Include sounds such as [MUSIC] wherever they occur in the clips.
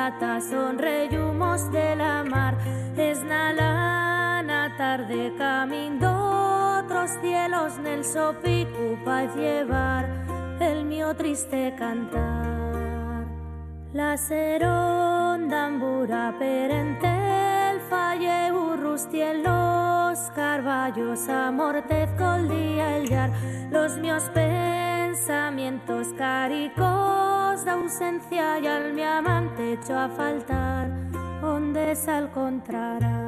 Plata son reyumos de la mar. Es na lana tarde camino otros cielos nel sopicu pa llevar el mío triste cantar. La seronda ambura perente el falle burrusti en los carballos amortezco el día el yar. Los míos pensamientos caricos de ausencia y al mi amante hecho a faltar donde se encontrará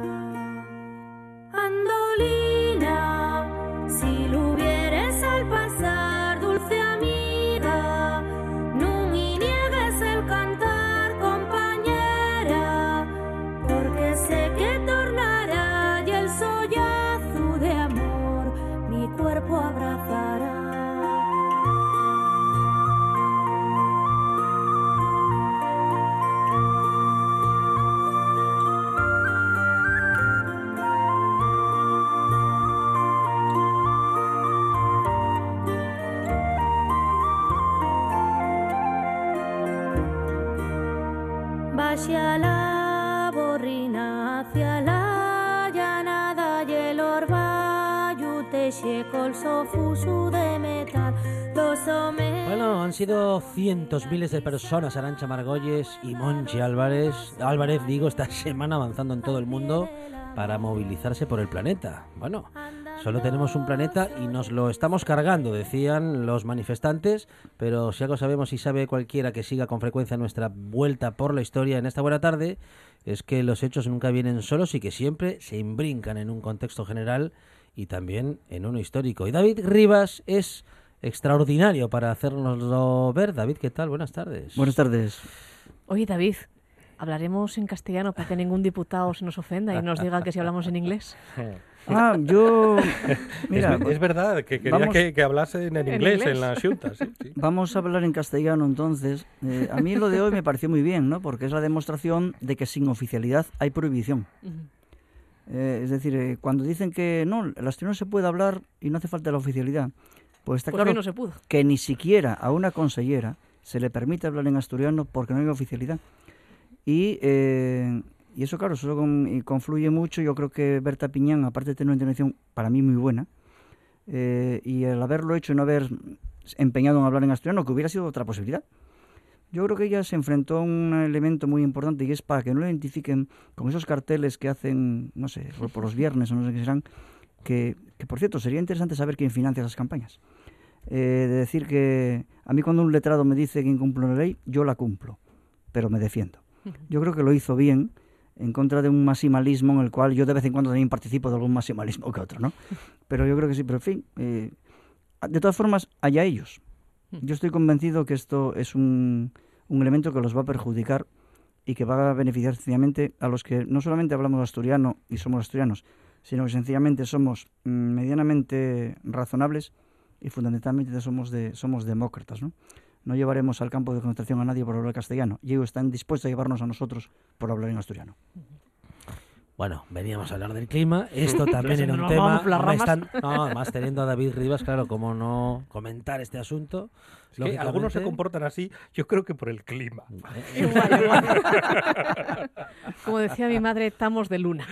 Bueno, han sido cientos, miles de personas, Arancha Margolles y Monchi Álvarez, Álvarez, digo, esta [LAUGHS] semana avanzando en todo el mundo para movilizarse por el planeta. Bueno, solo tenemos un planeta y nos lo estamos cargando, decían los manifestantes, pero si algo sabemos y sabe cualquiera que siga con frecuencia nuestra vuelta por la historia en esta buena tarde, es que los hechos nunca vienen solos y que siempre se imbrincan en un contexto general y también en uno histórico. Y David Rivas es extraordinario para hacernoslo ver. David, ¿qué tal? Buenas tardes. Buenas tardes. Oye, David, hablaremos en castellano para que ningún diputado se nos ofenda y nos diga que si hablamos en inglés. [LAUGHS] Ah, yo... [LAUGHS] Mira, es, es verdad que quería vamos- que, que hablasen en En inglés, inglés. en la Junta. Sí, sí. [LAUGHS] vamos a hablar en castellano entonces. Eh, a mí lo de hoy me pareció muy bien, ¿no? Porque es la demostración de que sin oficialidad hay prohibición. Eh, es decir, eh, cuando dicen que no, el asturiano se puede hablar y no hace falta la oficialidad, pues está Pues claro no se pudo. que ni siquiera a una consellera se le permite hablar en asturiano porque no hay oficialidad. Y, eh, y eso, claro, eso con- confluye mucho. Yo creo que Berta Piñán, aparte de tener una intervención para mí muy buena, eh, y el haberlo hecho y no haber empeñado en hablar en asturiano, que hubiera sido otra posibilidad. Yo creo que ella se enfrentó a un elemento muy importante y es para que no lo identifiquen con esos carteles que hacen, no sé, por- por los viernes o no sé qué serán, que, que por cierto sería interesante saber quién financia esas campañas. Eh, de decir que a mí cuando un letrado me dice que incumple una ley, yo la cumplo, pero me defiendo. Yo creo que lo hizo bien en contra de un maximalismo en el cual yo de vez en cuando también participo de algún maximalismo que otro, ¿no? [LAUGHS] Pero yo creo que sí, pero en fin, eh, de todas formas, allá ellos. Yo estoy convencido que esto es un, un elemento que los va a perjudicar y que va a beneficiar sencillamente a los que no solamente hablamos asturiano y somos asturianos, sino que sencillamente somos mm, medianamente razonables y fundamentalmente somos, de, somos demócratas. ¿no? No llevaremos al campo de concentración a nadie por hablar castellano y ellos están dispuestos a llevarnos a nosotros por hablar en asturiano. Bueno, veníamos a hablar del clima. Esto [LAUGHS] también si era un tema. están- no, además teniendo a David Rivas, claro, cómo no comentar este asunto. Es que algunos se comportan así, yo creo que por el clima. Igual, igual. [LAUGHS] Como decía mi madre, estamos de luna.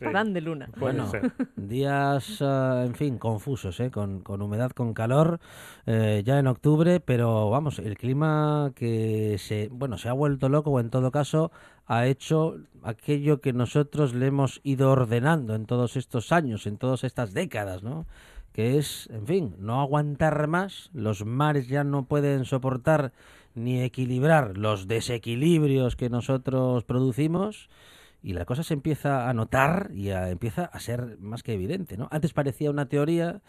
Van de luna. Bueno, ser. días, eh, en fin, confusos, ¿eh? con, con humedad, con calor, eh, ya en octubre, pero vamos, el clima que se, bueno, se ha vuelto loco o en todo caso ha hecho aquello que nosotros le hemos ido ordenando en todos estos años, en todas estas décadas, ¿no? Que es, en fin, no aguantar más, los mares ya no pueden soportar ni equilibrar los desequilibrios que nosotros producimos y la cosa se empieza a notar y a- empieza a ser más que evidente, ¿no? Antes parecía una teoría,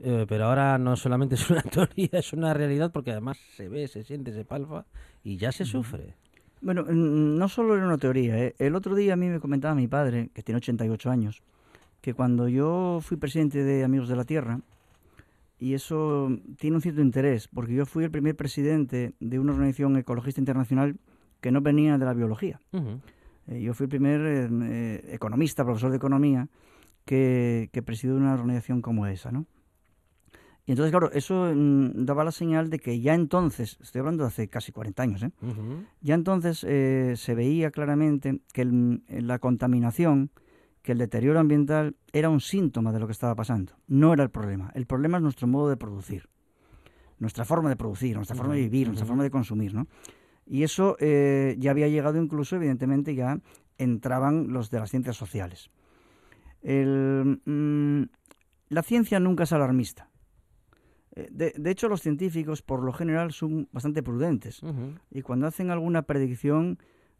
eh, pero ahora no solamente es una [LAUGHS] teoría, es una realidad porque además se ve, se siente, se palpa y ya se sufre. Bueno, no solo era una teoría. ¿eh? El otro día a mí me comentaba mi padre, que tiene 88 años, que cuando yo fui presidente de Amigos de la Tierra, y eso tiene un cierto interés, porque yo fui el primer presidente de una organización ecologista internacional que no venía de la biología. Eh, yo fui el primer eh, eh, economista, profesor de economía, que, que presidió una organización como esa, ¿no? Y entonces, claro, eso mm, daba la señal de que ya entonces, estoy hablando de hace casi 40 años, ¿eh? Ya entonces eh, se veía claramente que el- la contaminación, que el deterioro ambiental era un síntoma de lo que estaba pasando, no era el problema. El problema es nuestro modo de producir, nuestra forma de producir, nuestra forma de vivir, nuestra forma de consumir, ¿no? Y eso eh, ya había llegado incluso, evidentemente, ya entraban los de las ciencias sociales. El, mm, la ciencia nunca es alarmista. Eh, De, de hecho, los científicos, por lo general, son bastante prudentes. Y cuando hacen alguna predicción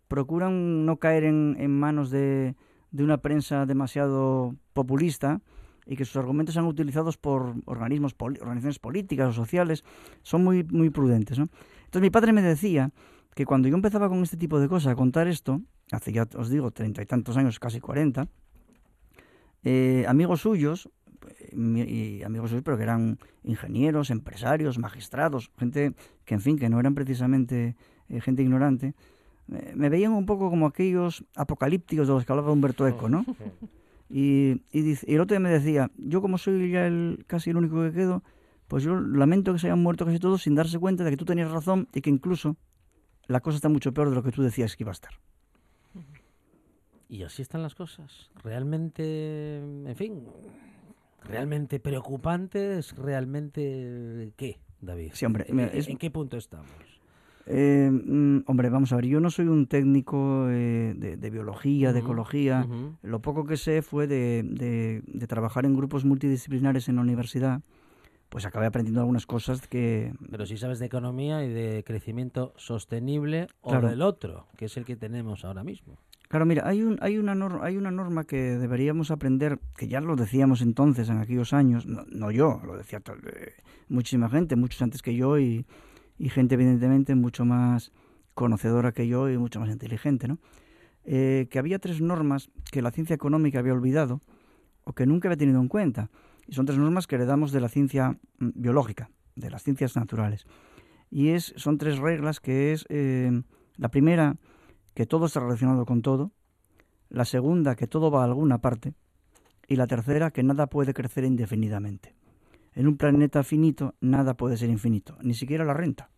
procuran no caer en, en manos de, de una prensa demasiado populista y que sus argumentos sean utilizados por organismos poli- organizaciones políticas o sociales. Son muy muy prudentes ¿no? entonces mi padre me decía que cuando yo empezaba con este tipo de cosas a contar esto hace ya os digo treinta y tantos años casi cuarenta eh, amigos suyos y amigos suyos pero que eran ingenieros empresarios magistrados gente que en fin que no eran precisamente eh, gente ignorante eh, me veían un poco como aquellos apocalípticos de los que hablaba Humberto Eco, ¿no? [LAUGHS] Y, y, dice- y el otro día me decía, yo como soy ya el, casi el único que quedo, pues yo lamento que se hayan muerto casi todos sin darse cuenta de que tú tenías razón y que incluso la cosa está mucho peor de lo que tú decías que iba a estar. Y así están las cosas. Realmente, en fin, realmente preocupantes, realmente ¿qué, David? Sí, hombre, ¿En, es- en qué punto estamos? Eh, mm, hombre, vamos a ver, yo no soy un técnico eh, de, de biología, de Ujú, ecología. ujú. Lo poco que sé fue de, de- de trabajar en grupos multidisciplinares en la universidad. Pues acabé aprendiendo algunas cosas que, Pero si sabes de economía y de crecimiento sostenible o Claro. del otro, que es el que tenemos ahora mismo. Claro, mira, hay, un, hay, una norma, hay una norma que deberíamos aprender, que ya lo decíamos entonces, en aquellos años, no, yo, lo decía to- eh, muchísima gente, muchos antes que yo y, y gente evidentemente mucho más conocedora que yo y mucho más inteligente, ¿no? Eh, que había tres normas que la ciencia económica había olvidado o que nunca había tenido en cuenta. Y son tres normas que heredamos de la ciencia mm, biológica, de las ciencias naturales. Y es, son tres reglas que es, eh, la primera, que todo está relacionado con todo, la segunda, que todo va a alguna parte, y la tercera, que nada puede crecer indefinidamente. En un planeta finito, nada puede ser infinito, ni siquiera la renta.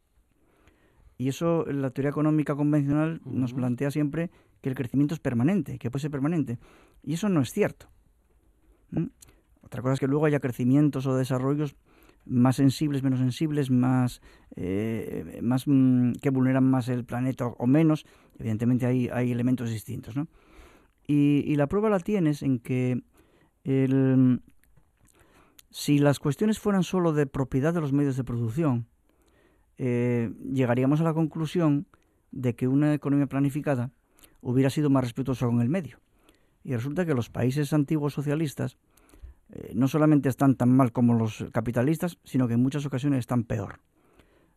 Y eso, la teoría económica convencional nos plantea siempre que el crecimiento es permanente, que puede ser permanente. Y eso no es cierto. ¿Mm? Otra cosa es que luego haya crecimientos o desarrollos más sensibles, menos sensibles, más, eh, más mm, que vulneran más el planeta o, menos. Evidentemente hay, hay elementos distintos, ¿no? Y, la prueba la tienes en que si las cuestiones fueran solo de propiedad de los medios de producción, eh, llegaríamos a la conclusión de que una economía planificada hubiera sido más respetuosa con el medio. Y resulta que los países antiguos socialistas eh, no solamente están tan mal como los capitalistas, sino que en muchas ocasiones están peor.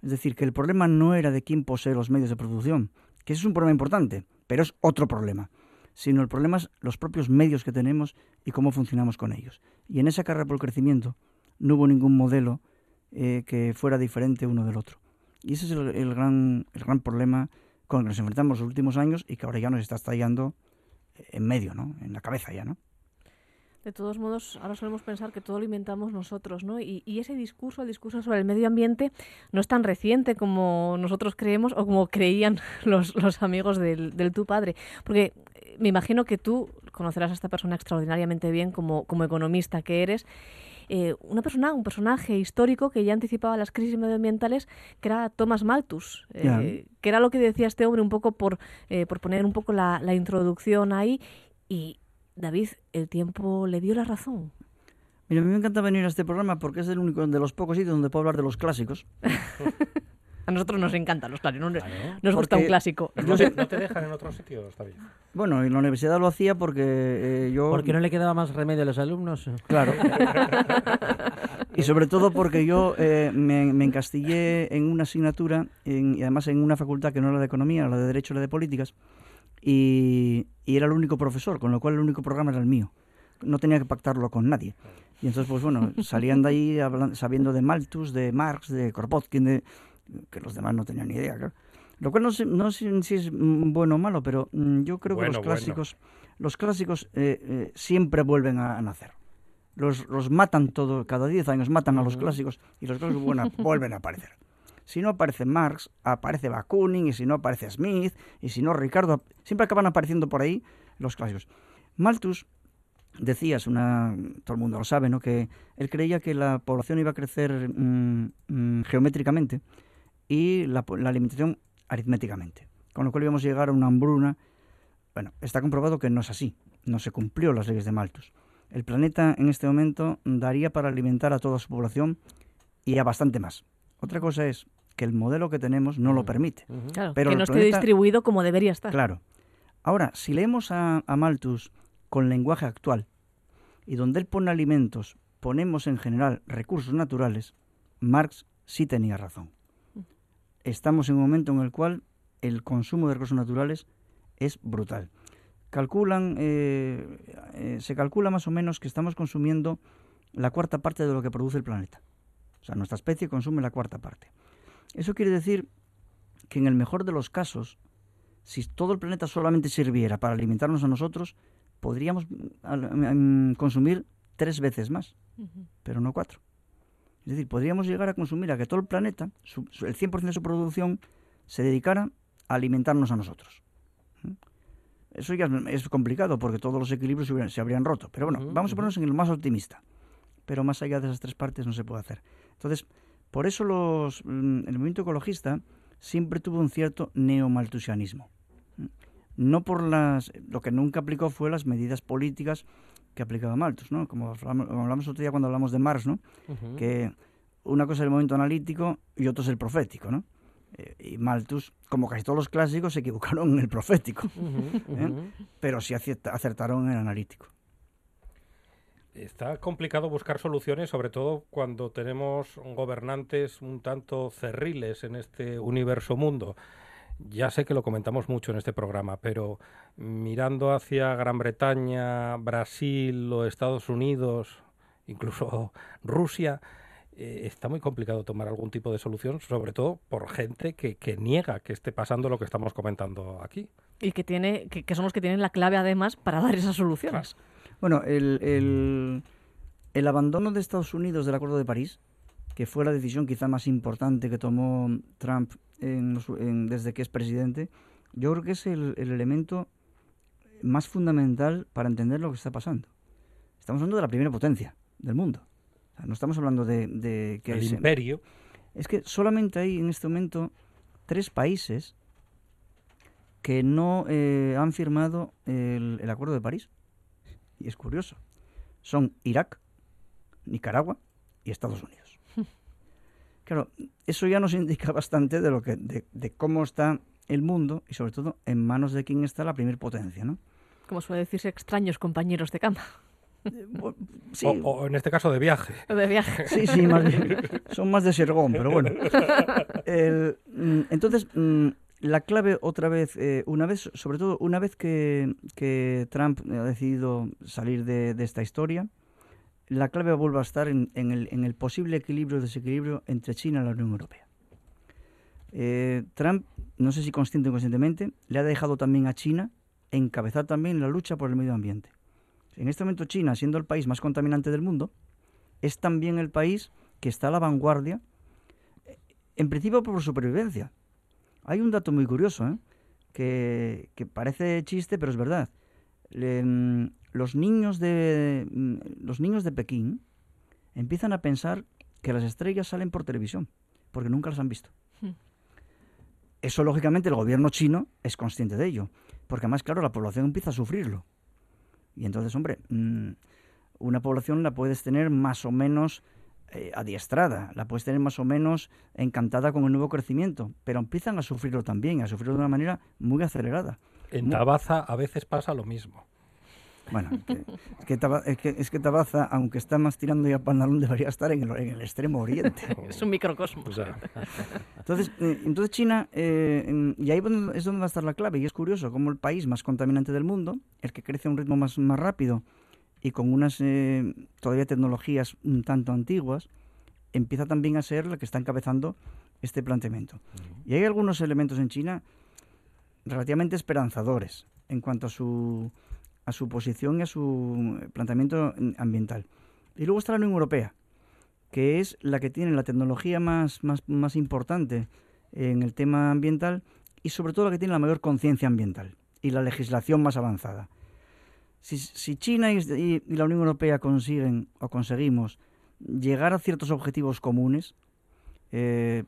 Es decir, que el problema no era de quién posee los medios de producción, que ese es un problema importante, pero es otro problema, sino el problema es los propios medios que tenemos y cómo funcionamos con ellos. Y en esa carrera por el crecimiento no hubo ningún modelo eh, que fuera diferente uno del otro. Y ese es el, gran, el gran problema con el que nos enfrentamos los últimos años y que ahora ya nos está estallando en medio, ¿no? En la cabeza ya, ¿no? De todos modos, ahora solemos pensar que todo lo inventamos nosotros, ¿no? Y, y ese discurso, el discurso sobre el medio ambiente, no es tan reciente como nosotros creemos o como creían [LAUGHS] los, los amigos del, del tu padre. Porque eh, me imagino que tú conocerás a esta persona extraordinariamente bien como, como economista que eres. Eh, una persona, un personaje histórico que ya anticipaba las crisis medioambientales, que era Thomas Malthus, eh, que era lo que decía este hombre un poco por, eh, por poner un poco la, la introducción ahí. Y David, el tiempo le dio la razón. Mira, a mí me encanta venir a este programa porque es el único de los pocos sitios donde puedo hablar de los clásicos. [LAUGHS] A nosotros nos encantan los clásicos, nos, Claro. nos gusta un Porque- clásico. No, te, no te dejan en otros sitios, David. Bueno, en la universidad lo hacía porque eh, yo... ¿Por qué no le quedaba más remedio a los alumnos? Claro. [LAUGHS] Y sobre todo porque yo eh, me, me encastillé en una asignatura, en- y además en una facultad que no era de economía, era la de derecho, la de políticas, y, y era el único profesor, con lo cual el único programa era el mío. No tenía que pactarlo con nadie. Y entonces, pues bueno, [LAUGHS] salían de ahí sabiendo de Malthus, de Marx, de Kropotkin, de, que los demás no tenían ni idea, claro. Lo cual no sé, no sé si es bueno o malo, pero mm, yo creo que los bueno. clásicos, los clásicos eh, eh, siempre vuelven a, a nacer. Los, los matan todo, cada 10 años matan a los clásicos y los clásicos vuelven a, vuelven a aparecer. Si no aparece Marx, aparece Bakunin, y si no aparece Smith, y si no Ricardo, siempre acaban apareciendo por ahí los clásicos. Malthus decía, es una, todo el mundo lo sabe, ¿no? que él creía que la población iba a crecer mm, mm, geométricamente y la, la alimentación aritméticamente, con lo cual íbamos a llegar a una hambruna. Bueno, está comprobado que no es así, no se cumplió las leyes de Malthus. El planeta en este momento daría para alimentar a toda su población y a bastante más. Otra cosa es que el modelo que tenemos no lo permite. Claro, Pero que no esté planeta- distribuido como debería estar. Claro. Ahora, si leemos a, a Malthus con lenguaje actual y donde él pone alimentos, ponemos en general recursos naturales, Marx sí tenía razón. Estamos en un momento en el cual el consumo de recursos naturales es brutal. Calculan, eh, eh, se calcula más o menos que estamos consumiendo la cuarta parte de lo que produce el planeta. O sea, nuestra especie consume la cuarta parte. Eso quiere decir que en el mejor de los casos, si todo el planeta solamente sirviera para alimentarnos a nosotros, podríamos al- mm, consumir tres veces más, pero no cuatro. Es decir, podríamos llegar a consumir a que todo el planeta, su- su- el 100% de su producción, se dedicara a alimentarnos a nosotros. ¿Mm? Eso ya es complicado porque todos los equilibrios se, hubieran- se habrían roto. Pero bueno, vamos a ponernos en el más optimista. Pero más allá de esas tres partes no se puede hacer. Entonces, por eso los, mm, el movimiento ecologista siempre tuvo un cierto neomaltusianismo. No por las... Lo que nunca aplicó fue las medidas políticas que aplicaba Malthus, ¿no? Como hablamos, otro día cuando hablamos de Marx, ¿no? Que una cosa es el momento analítico y otro es el profético, ¿no? Eh, y Malthus, como casi todos los clásicos, se equivocaron en el profético, ¿eh? pero sí acertaron en el analítico. Está complicado buscar soluciones, sobre todo cuando tenemos gobernantes un tanto cerriles en este universo mundo. Ya sé que lo comentamos mucho en este programa, pero mirando hacia Gran Bretaña, Brasil o Estados Unidos, incluso [LAUGHS] Rusia, eh, está muy complicado tomar algún tipo de solución, sobre todo por gente que, que niega que esté pasando lo que estamos comentando aquí. Y que, tiene, que, que son los que tienen la clave además para dar esas soluciones. Bueno, el, el- el abandono de Estados Unidos del Acuerdo de París, que fue la decisión quizá más importante que tomó Trump en en- desde que es presidente, yo creo que es el, el elemento más fundamental para entender lo que está pasando. Estamos hablando de la primera potencia del mundo. O sea, no estamos hablando de, de que... el se- imperio, es que solamente hay en este momento tres países que no eh, han firmado el, el Acuerdo de París. Y es curioso. Son Irak, Nicaragua y Estados Unidos. [LAUGHS] Claro, eso ya nos indica bastante de, lo que, de, de cómo está el mundo y sobre todo en manos de quién está la primer potencia, ¿no? Como suele decirse, extraños compañeros de cama. Eh, [LAUGHS] Sí, o, o en este caso de viaje. De viaje. [LAUGHS] Sí, sí, más bien. Son más de Sergón, pero bueno. El, mm, entonces, mm, la clave otra vez, eh, una vez, sobre todo una vez que, Trump ha decidido salir de, de esta historia, la clave vuelve a estar en, en el, en posible equilibrio o desequilibrio entre China y la Unión Europea. Eh, Trump, no sé si consciente o inconscientemente, le ha dejado también a China encabezar también la lucha por el medio ambiente. En este momento China, siendo el país más contaminante del mundo, es también el país que está a la vanguardia, en principio por supervivencia. Hay un dato muy curioso, ¿eh? que, que parece chiste, pero es verdad. Le- mm, los, niños de, mm, los niños de Pekín empiezan a pensar que las estrellas salen por televisión, porque nunca las han visto. Hmm. Eso, lógicamente, el gobierno chino es consciente de ello, porque además, claro, la población empieza a sufrirlo. Y entonces, hombre, mm, una población la puedes tener más o menos eh, adiestrada, la puedes tener más o menos encantada con el nuevo crecimiento, pero empiezan a sufrirlo también, a sufrirlo de una manera muy acelerada. En Tabaza a veces pasa lo mismo. Bueno, que- es, que Taba- es, que, es que Tabaza, aunque está más tirando ya pantalón, debería estar en el, en el extremo oriente. [LAUGHS] Es un microcosmos. O sea, Entonces, eh, entonces China, eh, y ahí es donde va a estar la clave, y es curioso cómo el país más contaminante del mundo, el que crece a un ritmo más, más rápido y con unas eh, todavía tecnologías un tanto antiguas, empieza también a ser la que está encabezando este planteamiento. Y hay algunos elementos en China relativamente esperanzadores en cuanto a su, a su posición y a su planteamiento mm, ambiental. Y luego está la Unión Europea, que es la que tiene la tecnología más, más, más importante en el tema ambiental y sobre todo la que tiene la mayor conciencia ambiental y la legislación más avanzada. Si, China y, la Unión Europea consiguen o conseguimos llegar a ciertos objetivos comunes, eh,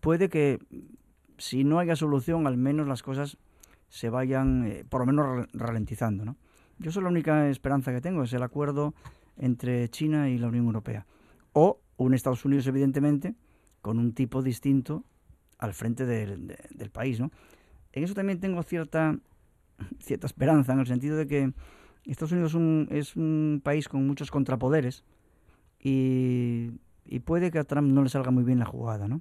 puede que si no haya solución, al menos las cosas se vayan, eh, por lo menos, ra- ralentizando. ¿no? Yo soy la única esperanza que tengo, es el acuerdo entre China y la Unión Europea. O un Estados Unidos, evidentemente, con un tipo distinto al frente del, de- del país. ¿no? En eso también tengo cierta, cierta esperanza, en el sentido de que Estados Unidos es un, es un país con muchos contrapoderes y, y puede que a Trump no le salga muy bien la jugada. ¿no?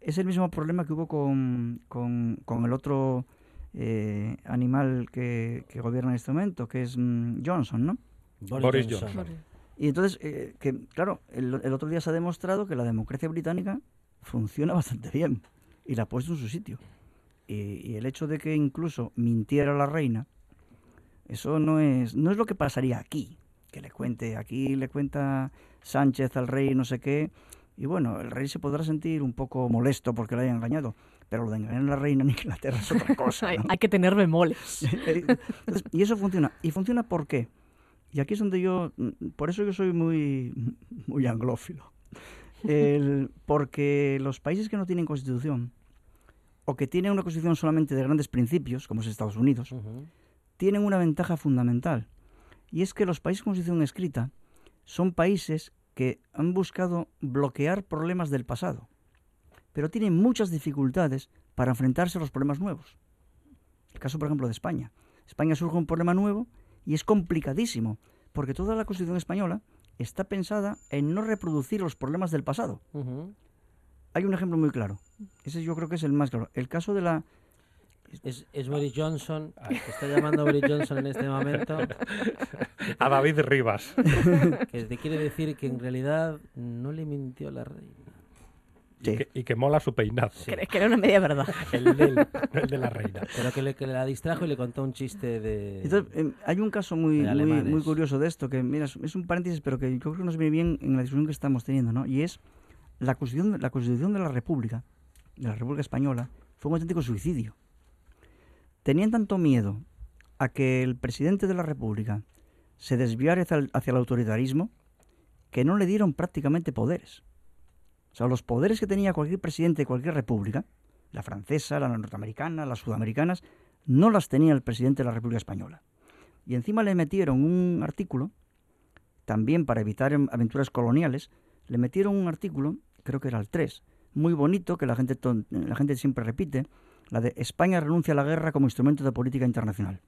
Es el mismo problema que hubo con, con, con el otro eh, animal que, que gobierna en este momento, que es mm, Johnson, ¿no? Boris Johnson. Y entonces, eh, que claro, el, el otro día se ha demostrado que la democracia británica funciona [LAUGHS] bastante bien y la ha puesto en su sitio. Y, y el hecho de que incluso mintiera la reina, eso no es, no es lo que pasaría aquí. Que le cuente, aquí le cuenta Sánchez al rey no sé qué, y bueno, el rey se podrá sentir un poco molesto porque le hayan engañado, pero lo de engañar a la reina en Inglaterra es otra cosa. [LAUGHS] Hay, ¿no? hay que tener bemoles. [LAUGHS] Entonces, y eso funciona. ¿Y funciona por qué? Y aquí es donde yo, mm, por eso yo soy muy, muy anglófilo. El- porque los países que no tienen constitución, o que tienen una constitución solamente de grandes principios, como es Estados Unidos, tienen una ventaja fundamental. Y es que los países con constitución escrita son países que han buscado bloquear problemas del pasado, pero tienen muchas dificultades para enfrentarse a los problemas nuevos. El caso, por ejemplo, de España. España surge un problema nuevo y es complicadísimo, porque toda la constitución española está pensada en no reproducir los problemas del pasado. Hay un ejemplo muy claro. Ese yo creo que es el más claro. El caso de la Es, es Boris Johnson, está llamando Boris Johnson en este momento, [LAUGHS] A David Rivas. [LAUGHS] que te quiere decir que en realidad no le mintió la reina. Y, Sí. que, y que mola su peinado. Que, que era una media verdad. [LAUGHS] El, del- el de la reina. Pero que, le, que la distrajo y le contó un chiste de... Entonces, em, hay un caso muy, muy, muy curioso de esto, que mira, es- es un paréntesis, pero que yo creo que nos viene bien en la discusión que estamos teniendo, ¿no? Y es la constitución, la constitución de la República, de la República Española, fue un auténtico suicidio. Tenían tanto miedo a que el presidente de la República se desviara hacia el, autoritarismo que no le dieron prácticamente poderes. O sea, los poderes que tenía cualquier presidente de cualquier república, la francesa, la norteamericana, las sudamericanas, no las tenía el presidente de la República Española. Y encima le metieron un artículo, también para evitar aventuras coloniales, le metieron un artículo, creo que era el 3, muy bonito, que la gente, la gente siempre repite, la de España renuncia a la guerra como instrumento de política internacional.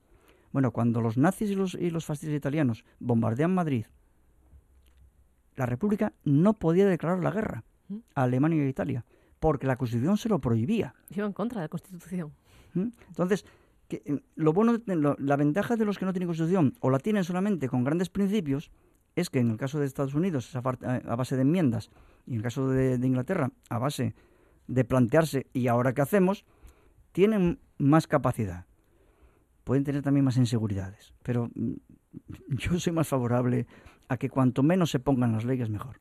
Bueno, cuando los nazis y los, y los fascistas italianos bombardean Madrid, la República no podía declarar la guerra a Alemania y a Italia, porque la Constitución se lo prohibía. Iba en contra de la Constitución. Entonces, que, eh, lo bueno, lo- la ventaja de los que no tienen constitución o la tienen solamente con grandes principios es que en el caso de Estados Unidos es a, base de enmiendas y en el caso de, Inglaterra a base de plantearse y ahora qué hacemos, tienen más capacidad. Pueden tener también más inseguridades, pero mm, [LAUGHS] yo soy más favorable a que cuanto menos se pongan las leyes mejor.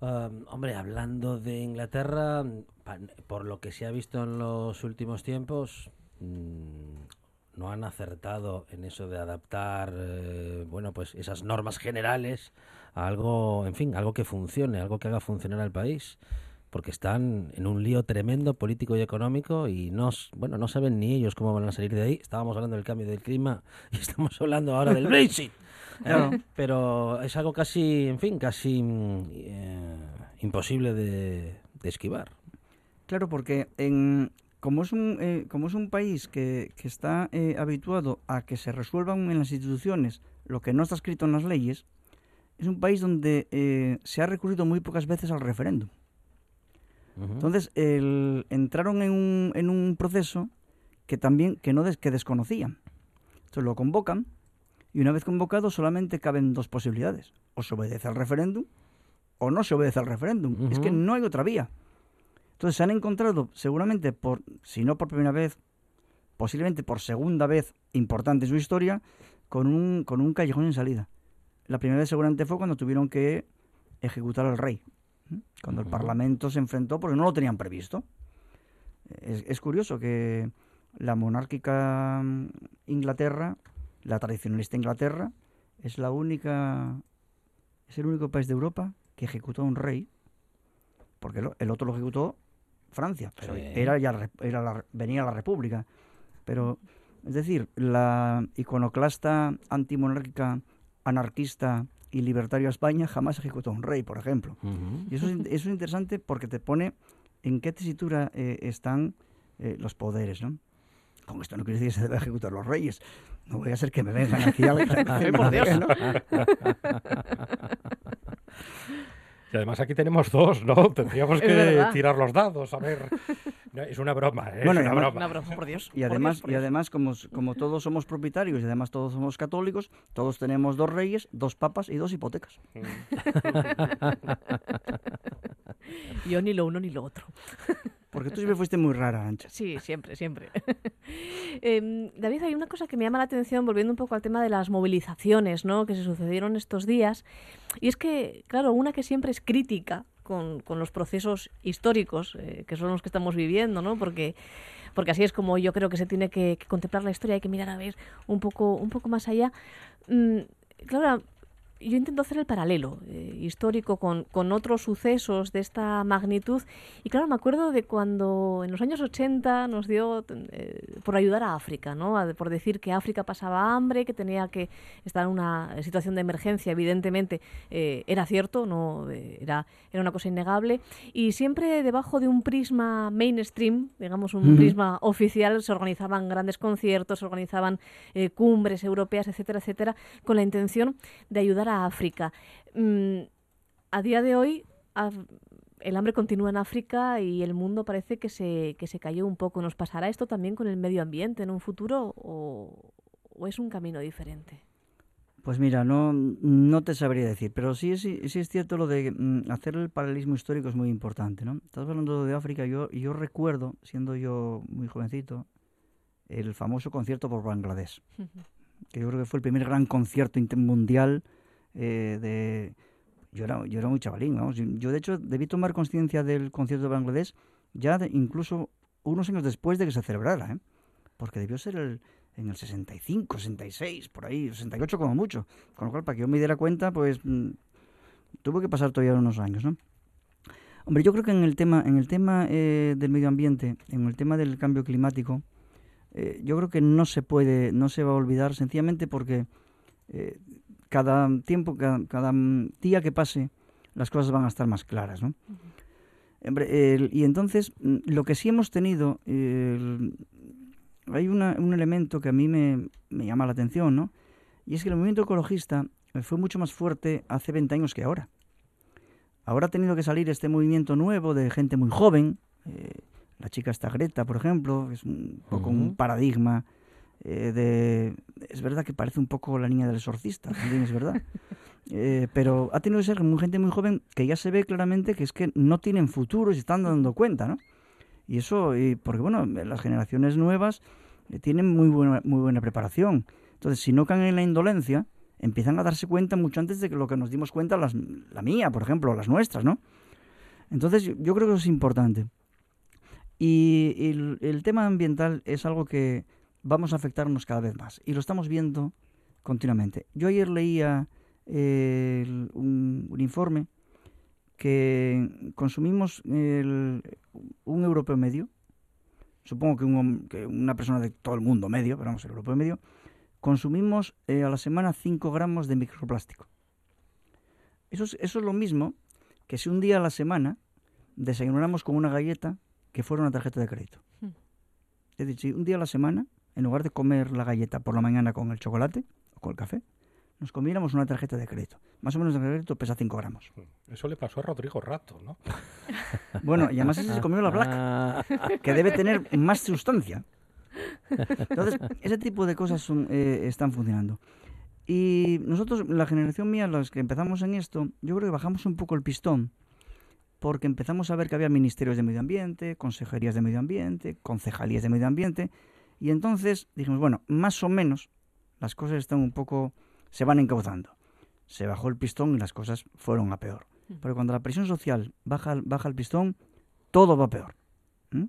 Hombre, hablando de Inglaterra, pa- por lo que se ha visto en los últimos tiempos, mm, no han acertado en eso de adaptar, eh, bueno, pues esas normas generales a algo, en fin, algo que funcione, algo que haga funcionar al país, porque están en un lío tremendo político y económico y no, bueno, no saben ni ellos cómo van a salir de ahí. Estábamos hablando del cambio del clima [LAUGHS] y estamos hablando ahora del Brexit. ¿eh? Pero es algo casi, en fin, casi mm, eh, imposible de, de esquivar. Claro, porque en, como es un, eh, como es un país que, que está eh, habituado a que se resuelvan en las instituciones lo que no está escrito en las leyes, es un país donde eh, se ha recurrido muy pocas veces al referéndum. Entonces, el- entraron en un, en un proceso que también que no des- que desconocían. Entonces lo convocan y una vez convocado solamente caben dos posibilidades. O se obedece al referéndum o no se obedece al referéndum. Es que no hay otra vía. Entonces se han encontrado seguramente por, si no por primera vez, posiblemente por segunda vez importante en su historia, con un, con un callejón sin salida. La primera vez seguramente fue cuando tuvieron que ejecutar al rey, cuando el. Parlamento se enfrentó porque no lo tenían previsto. Es, es curioso que la monárquica mm, Inglaterra, la tradicionalista Inglaterra, es la única, es el único país de Europa que ejecutó a un rey, porque el otro lo ejecutó Francia, pero Sí. era ya era la- venía la República. Pero, es decir, la iconoclasta antimonárquica, anarquista y libertaria España jamás ejecutó a un rey, por ejemplo. Y eso es, in- eso es interesante porque te pone en qué tesitura eh, están eh, los poderes, ¿no? Con esto no quiere decir que se debe ejecutar los reyes. No voy a ser que me vengan aquí a [LAUGHS] Ay, por [LAUGHS] Dios. ¿no? [LAUGHS] Y además aquí tenemos dos, ¿no? [LAUGHS] Tendríamos Es que verdad. tirar los dados, a ver. No, es una broma, ¿eh? Bueno, es una además- broma. Una broma, por Dios. Y por además, Dios, por y además como, como todos somos propietarios y además todos somos católicos, todos tenemos dos reyes, dos papas y dos hipotecas. [LAUGHS] Yo ni lo uno ni lo otro. [LAUGHS] Porque tú siempre fuiste muy rara, Ancha. Sí, siempre, siempre. [LAUGHS] Em, David, hay una cosa que me llama la atención, volviendo un poco al tema de las movilizaciones ¿no? que se sucedieron estos días, y es que, claro, una que siempre es crítica con, con los procesos históricos, eh, que son los que estamos viviendo, ¿no? porque, porque así es como yo creo que se tiene que, que contemplar la historia, hay que mirar a ver un poco, un poco más allá. Mm, claro, yo intento hacer el paralelo eh, histórico con, con otros sucesos de esta magnitud. Y claro, me acuerdo de cuando en los años 80 nos dio eh, por ayudar a África, ¿no? A- por decir que África pasaba hambre, que tenía que estar en una situación de emergencia, evidentemente eh, era cierto, no era, era una cosa innegable. Y siempre debajo de un prisma mainstream, digamos un prisma oficial, se organizaban grandes conciertos, se organizaban cumbres europeas, etcétera, etcétera, con la intención de ayudar a África. Mm, a día de hoy, af- el hambre continúa en África y el mundo parece que se, que se cayó un poco. ¿Nos pasará esto también con el medio ambiente en un futuro o, o es un camino diferente? Pues mira, no, no te sabría decir, pero sí, sí, sí es cierto lo de mm, hacer el paralelismo histórico es muy importante, ¿no? Estás hablando de África, yo, yo recuerdo, siendo yo muy jovencito, el famoso concierto por Bangladesh, que yo creo que fue el primer gran concierto mundial eh, de... Yo era, yo era muy chavalín, vamos. Yo, de hecho, debí tomar conciencia del concierto de Bangladesh ya incluso unos años después de que se celebrara, ¿eh? Porque debió ser el, en el 65, 66, por ahí, 68 como mucho. Con lo cual, para que yo me diera cuenta, pues mm, tuvo que pasar todavía unos años, ¿no? Hombre, yo creo que en el tema, en el tema eh, del medio ambiente, en el tema del cambio climático, eh, yo creo que no se puede, no se va a olvidar sencillamente porque cada tiempo, cada, cada, día que pase, las cosas van a estar más claras, ¿no? Y entonces, mm, lo que sí hemos tenido, el- hay una- un elemento que a mí me, me llama la atención, ¿no? Y es que el movimiento ecologista eh, fue mucho más fuerte hace 20 años que ahora. Ahora ha tenido que salir este movimiento nuevo de gente muy joven. eh, la chica esta Greta, por ejemplo, es un poco un paradigma eh, de... Es verdad que parece un poco la niña del exorcista, también es verdad. [LAUGHS] Eh, pero ha tenido que ser muy gente muy joven que ya se ve claramente que es que no tienen futuro y se están dando cuenta, ¿no? Y eso, y porque bueno, las generaciones nuevas eh, tienen muy buena, muy buena preparación. Entonces, si no caen en la indolencia, empiezan a darse cuenta mucho antes de que lo que nos dimos cuenta las, la mía, por ejemplo, las nuestras, ¿no? Entonces, yo, yo creo que eso es importante. Y, y el, el tema ambiental es algo que vamos a afectarnos cada vez más. Y lo estamos viendo continuamente. Yo ayer leía eh, el- un, un informe que consumimos el- un europeo medio, supongo que, un que una persona de todo el mundo medio, pero vamos, el europeo medio, consumimos eh, a la semana 5 gramos de microplástico. Eso es, eso es lo mismo que si un día a la semana desayunáramos con una galleta que fuera una tarjeta de crédito. Hmm. Es decir, un día a la semana, en lugar de comer la galleta por la mañana con el chocolate o con el café, nos comiéramos una tarjeta de crédito. Más o menos de crédito pesa 5 gramos. Eso le pasó a Rodrigo Rato, ¿no? [LAUGHS] Bueno, y además ese se comió la black, Ah, que debe tener más sustancia. Entonces, ese tipo de cosas son, eh, están funcionando. Y nosotros, la generación mía, los que empezamos en esto, yo creo que bajamos un poco el pistón, porque empezamos a ver que había ministerios de medio ambiente, consejerías de medio ambiente, concejalías de medio ambiente, y entonces dijimos, bueno, más o menos las cosas están un poco, se van encauzando. Se bajó el pistón y las cosas fueron a peor. Pero cuando la presión social baja, baja el pistón, todo va peor. ¿m?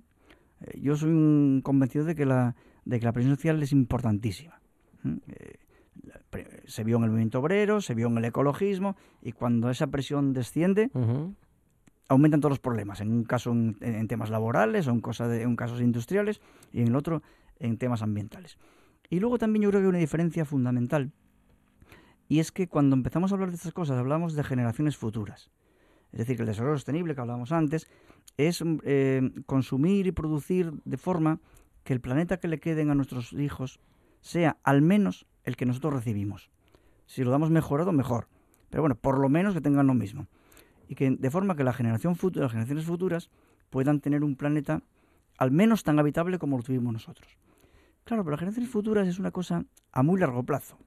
Eh, Yo soy un convencido de que la, de que la presión social es importantísima. ¿m? Eh, Se vio en el movimiento obrero, se vio en el ecologismo, y cuando esa presión desciende, ujú. aumentan todos los problemas. En un caso en, en temas laborales, o en, cosa de, en casos industriales, y en el otro en temas ambientales. Y luego también yo creo que hay una diferencia fundamental, y es que cuando empezamos a hablar de estas cosas hablamos de generaciones futuras. Es decir, que el desarrollo sostenible que hablábamos antes es eh, consumir y producir de forma que el planeta que le queden a nuestros hijos sea al menos el que nosotros recibimos. Si lo damos mejorado, mejor. Pero bueno, por lo menos que tengan lo mismo. Y que de forma que la generación futura, las generaciones futuras puedan tener un planeta al menos tan habitable como lo tuvimos nosotros. Claro, pero las generaciones futuras es una cosa a muy largo plazo.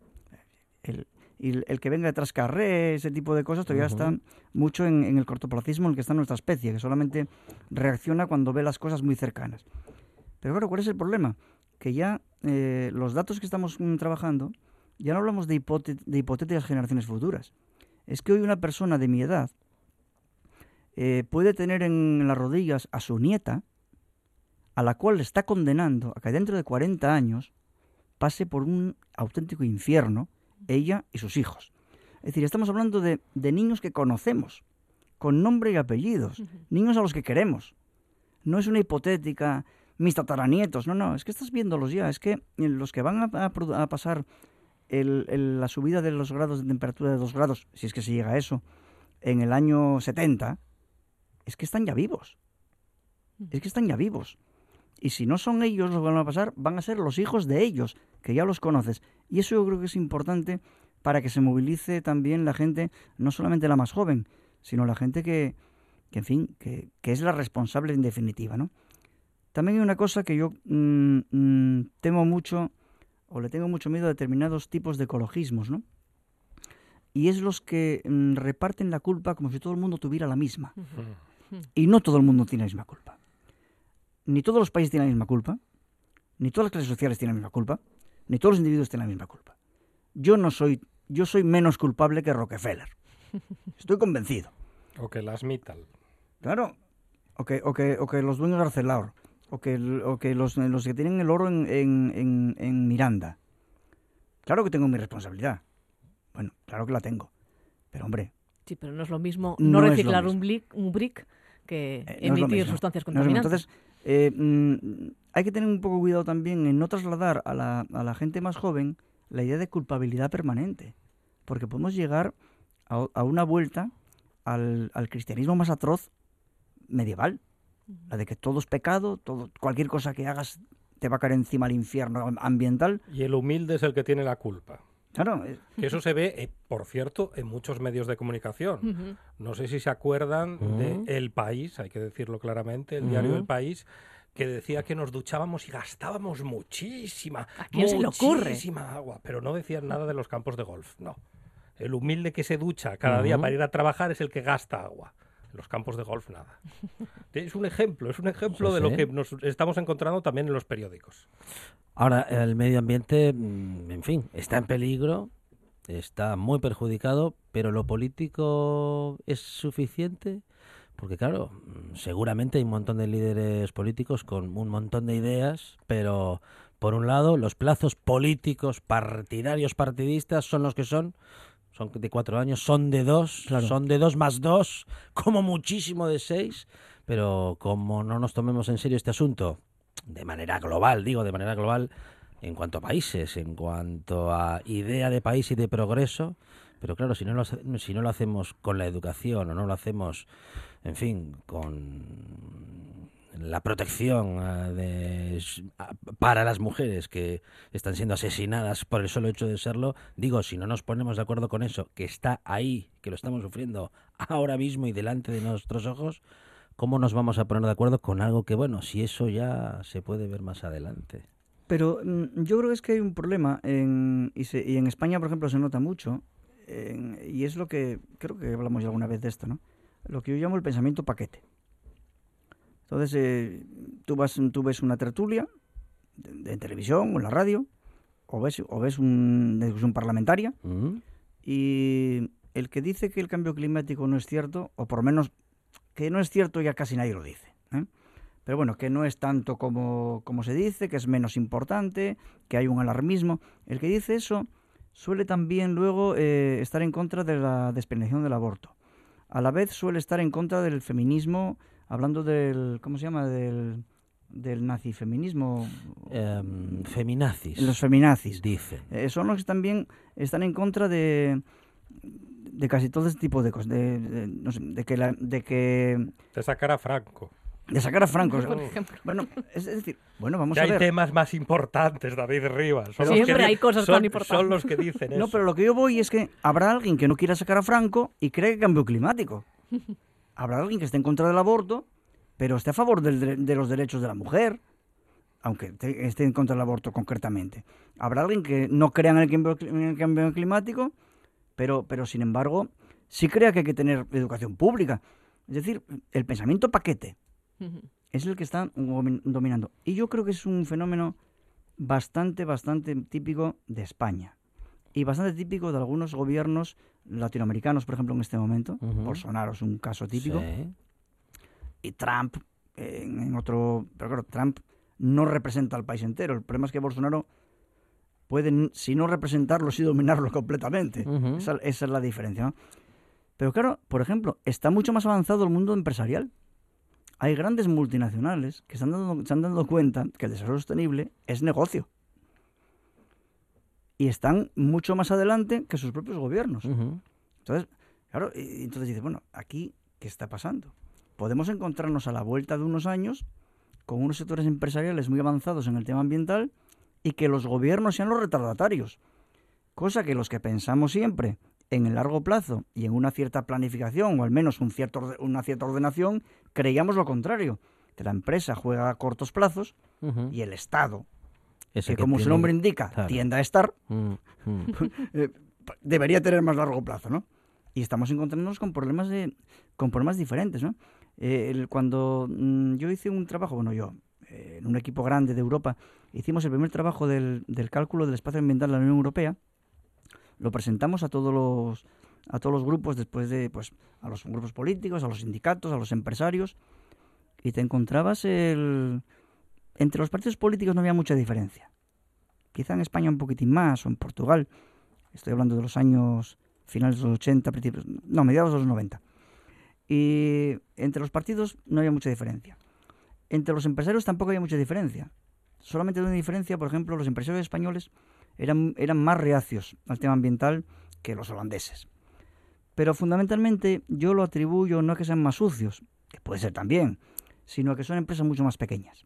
El, el, el que venga detrás carré, ese tipo de cosas, todavía Ujú. está mucho en, en el cortoplacismo en el que está nuestra especie, que solamente reacciona cuando ve las cosas muy cercanas. Pero claro, ¿cuál es el problema? Que ya eh, los datos que estamos mm, trabajando, ya no hablamos de hipotéticas generaciones futuras. Es que hoy una persona de mi edad eh, puede tener en las rodillas a su nieta, a la cual le está condenando a que dentro de 40 años pase por un auténtico infierno, ella y sus hijos. Es decir, estamos hablando de, de niños que conocemos, con nombre y apellidos, niños a los que queremos. No es una hipotética, mis tataranietos, no, no, es que estás viéndolos ya, es que los que van a, a produ- a pasar el- el- la subida de los grados de temperatura de 2 grados, si es que se llega a eso, en el año 70, es que están ya vivos. Es que están ya vivos. Y si no son ellos los que van a pasar, van a ser los hijos de ellos, que ya los conoces. Y eso yo creo que es importante para que se movilice también la gente, no solamente la más joven, sino la gente que, que en fin, que, que es la responsable en definitiva, ¿no? También hay una cosa que yo mm, mm, temo mucho, o le tengo mucho miedo a determinados tipos de ecologismos, ¿no? Y es los que mm, reparten la culpa como si todo el mundo tuviera la misma. Y no todo el mundo tiene la misma culpa. Ni todos los países tienen la misma culpa, ni todas las clases sociales tienen la misma culpa, ni todos los individuos tienen la misma culpa. Yo no soy, yo soy menos culpable que Rockefeller. [LAUGHS] Estoy convencido. O que las Mittal. Claro. O que, o que, o que los dueños de Arcelor. O que, o que los, los que tienen el oro en, en, en- en Miranda. Claro que tengo mi responsabilidad. Bueno, claro que la tengo. Pero hombre, Sí, pero no es lo mismo No no, es lo reciclar mismo. un, brick, un brick que Eh, no emitir sustancias no contaminantes. Entonces, eh, mm, hay que tener un poco cuidado también en no trasladar a la, a la gente más joven la idea de culpabilidad permanente. Porque podemos llegar a, a una vuelta al, al cristianismo más atroz medieval. La de que todo es pecado, todo, cualquier cosa que hagas te va a caer encima al infierno am- ambiental. Y el humilde es el que tiene la culpa. Claro, eh, eso se ve, eh, por cierto, en muchos medios de comunicación. No sé si se acuerdan Ujú. de El País, hay que decirlo claramente, el diario. El País, que decía que nos duchábamos y gastábamos muchísima, ¿A quién se le ocurre? muchísima agua, pero no decían nada de los campos de golf, no. El humilde que se ducha cada día para ir a trabajar es el que gasta agua. En los campos de golf nada. [LAUGHS] Es un ejemplo, es un ejemplo Sí, de lo que nos estamos encontrando también en los periódicos. Ahora, el medio ambiente, mm, en fin, está en peligro, está muy perjudicado, pero lo político es suficiente. Porque claro, mm, seguramente hay un montón de líderes políticos con un montón de ideas, pero por un lado los plazos políticos partidarios partidistas son los que son, son de cuatro años, son de dos, Claro. son de dos más dos, como muchísimo de seis, pero como no nos tomemos en serio este asunto, de manera global, digo, de manera global, en cuanto a países, en cuanto a idea de país y de progreso, pero claro, si no lo, si no lo hacemos con la educación o no lo hacemos, en fin, con la protección ah, de, para las mujeres que están siendo asesinadas por el solo hecho de serlo, digo, si no nos ponemos de acuerdo con eso, que está ahí, que lo estamos sufriendo ahora mismo y delante de nuestros ojos, ¿cómo nos vamos a poner de acuerdo con algo que, bueno, si eso ya se puede ver más adelante? Pero mm, yo creo que es que hay un problema, en, y, se- y en España, por ejemplo, se nota mucho, en- y es lo que, creo que hablamos ya alguna vez de esto, ¿no? Lo que yo llamo el pensamiento paquete. Entonces, eh, tú, vas, tú ves una tertulia de, de televisión o en la radio, o ves, o ves una discusión parlamentaria, y el que dice que el cambio climático no es cierto, o por lo menos que no es cierto ya casi nadie lo dice. ¿eh? Pero bueno, que no es tanto como, como se dice, que es menos importante, que hay un alarmismo. El que dice eso suele también luego eh, estar en contra de la despenalización del aborto. A la vez suele estar en contra del feminismo, hablando del, ¿cómo se llama? Del, del nazifeminismo, Em, feminazis, los feminazis. dice. Eh, son los que también están en contra de, de casi todo este tipo de cosas, de, de- no sé, de que, la- de que De sacar a Franco. de sacar a Franco. Por ejemplo. Bueno, es decir, bueno, vamos Que a hay ver. temas más importantes, David Rivas. Son que siempre di- hay cosas son- tan importantes. Son los que dicen [LAUGHS] eso. No, pero lo que yo voy es que habrá alguien que no quiera sacar a Franco y cree que cambio climático. [LAUGHS] Habrá alguien que esté en contra del aborto, pero esté a favor del de los derechos de la mujer, aunque esté en contra del aborto concretamente. Habrá alguien que no crea en el cambio, en el cambio climático, pero, pero sin embargo sí crea que hay que tener educación pública. Es decir, el pensamiento paquete es el que está domin- dominando. Y yo creo que es un fenómeno bastante, bastante típico de España. Y bastante típico de algunos gobiernos latinoamericanos, por ejemplo, en este momento. Bolsonaro es un caso típico. Sí. Y Trump eh, en otro... Pero claro, Trump no representa al país entero. El problema es que Bolsonaro puede, n- si no representarlo, sí dominarlo [LAUGHS] completamente. Esa, esa es la diferencia. ¿no? Pero claro, por ejemplo, está mucho más avanzado el mundo empresarial. Hay grandes multinacionales que se han dado, se han dado cuenta que el desarrollo sostenible es negocio. Y están mucho más adelante que sus propios gobiernos. Entonces, claro, y entonces dices, bueno, aquí, ¿qué está pasando? Podemos encontrarnos a la vuelta de unos años con unos sectores empresariales muy avanzados en el tema ambiental y que los gobiernos sean los retardatarios. Cosa que los que pensamos siempre en el largo plazo y en una cierta planificación o al menos un cierto, una cierta ordenación, creíamos lo contrario, que la empresa juega a cortos plazos y el Estado, Ese que como su nombre indica, claro. tiende a estar, [LAUGHS] eh, debería tener más largo plazo, ¿no? Y estamos encontrándonos con problemas de, con problemas diferentes, ¿no? Eh, el- cuando mm, yo hice un trabajo, bueno, yo, en un equipo grande de Europa, hicimos el primer trabajo del, cálculo del espacio ambiental de la Unión Europea, lo presentamos a todos los a todos los grupos después de pues a los grupos políticos, a los sindicatos, a los empresarios y te encontrabas el entre los partidos políticos no había mucha diferencia. Quizá en España un poquitín más o en Portugal. Estoy hablando de los años finales de los 80, principios, no, mediados de los 90. Y entre los partidos no había mucha diferencia. Entre los empresarios tampoco había mucha diferencia. Solamente una diferencia, por ejemplo, los empresarios españoles eran, eran más reacios al tema ambiental que los holandeses. Pero fundamentalmente yo lo atribuyo no a que sean más sucios, que puede ser también, sino a que son empresas mucho más pequeñas.